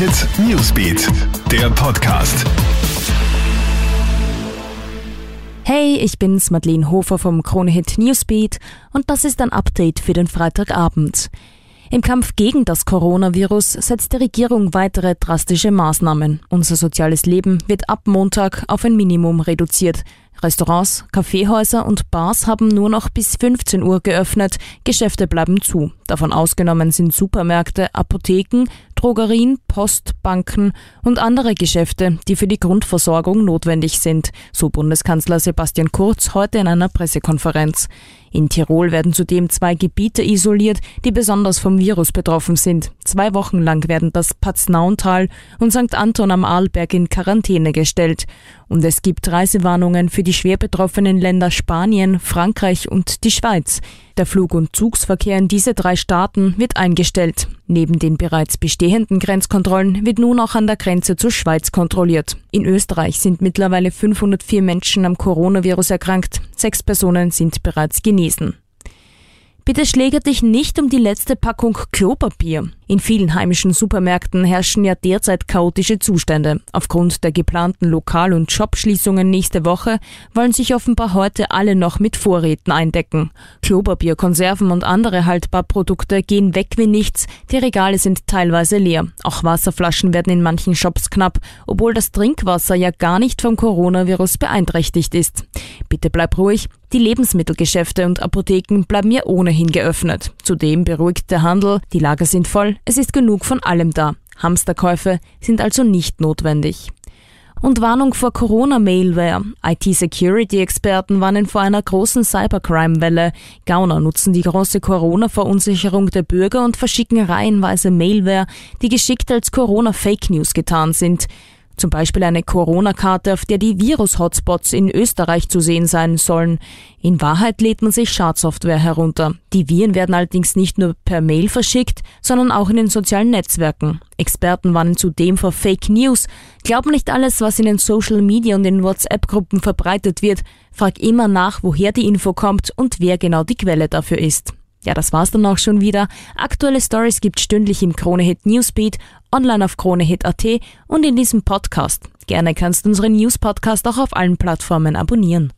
Hit Newsbeat, der Podcast. Hey, ich bin's, Madeleine Hofer vom Krone Hit Newsbeat und das ist ein Update für den Freitagabend. Im Kampf gegen das Coronavirus setzt die Regierung weitere drastische Maßnahmen. Unser soziales Leben wird ab Montag auf ein Minimum reduziert. Restaurants, Kaffeehäuser und Bars haben nur noch bis 15 Uhr geöffnet, Geschäfte bleiben zu. Davon ausgenommen sind Supermärkte, Apotheken, Drogerien, Post, Banken und andere Geschäfte, die für die Grundversorgung notwendig sind, so Bundeskanzler Sebastian Kurz heute in einer Pressekonferenz. In Tirol werden zudem zwei Gebiete isoliert, die besonders vom Virus betroffen sind. Zwei Wochen lang werden das Paznauntal und St. Anton am Arlberg in Quarantäne gestellt. Und es gibt Reisewarnungen für die schwer betroffenen Länder Spanien, Frankreich und die Schweiz. Der Flug- und Zugsverkehr in diese drei Staaten wird eingestellt. Neben den bereits bestehenden Grenzkontrollen wird nun auch an der Grenze zur Schweiz kontrolliert. In Österreich sind mittlerweile 504 Menschen am Coronavirus erkrankt. Sechs Personen sind bereits genesen. Bitte schlägert dich nicht um die letzte Packung Klopapier. In vielen heimischen Supermärkten herrschen ja derzeit chaotische Zustände. Aufgrund der geplanten Lokal- und Shopschließungen nächste Woche wollen sich offenbar heute alle noch mit Vorräten eindecken. Klopapier, Konserven und andere Haltbarprodukte gehen weg wie nichts. Die Regale sind teilweise leer. Auch Wasserflaschen werden in manchen Shops knapp, obwohl das Trinkwasser ja gar nicht vom Coronavirus beeinträchtigt ist. Bitte bleib ruhig. Die Lebensmittelgeschäfte und Apotheken bleiben ja ohnehin geöffnet. Zudem beruhigt der Handel, die Lager sind voll, es ist genug von allem da. Hamsterkäufe sind also nicht notwendig. Und Warnung vor Corona-Mailware. IT-Security-Experten warnen vor einer großen Cybercrime-Welle. Gauner nutzen die große Corona-Verunsicherung der Bürger und verschicken reihenweise Mailware, die geschickt als Corona-Fake News getan sind. Zum Beispiel eine Corona-Karte, auf der die Virus-Hotspots in Österreich zu sehen sein sollen. In Wahrheit lädt man sich Schadsoftware herunter. Die Viren werden allerdings nicht nur per Mail verschickt, sondern auch in den sozialen Netzwerken. Experten warnen zudem vor Fake News. Glaub nicht alles, was in den Social Media und in WhatsApp-Gruppen verbreitet wird. Frag immer nach, woher die Info kommt und wer genau die Quelle dafür ist. Ja, das war's dann auch schon wieder. Aktuelle Stories gibt stündlich im Kronehit Newsbeat, online auf kronehit.at und in diesem Podcast. Gerne kannst du unseren News-Podcast auch auf allen Plattformen abonnieren.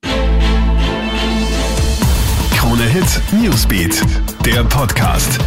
Kronehit Newsbeat, der Podcast.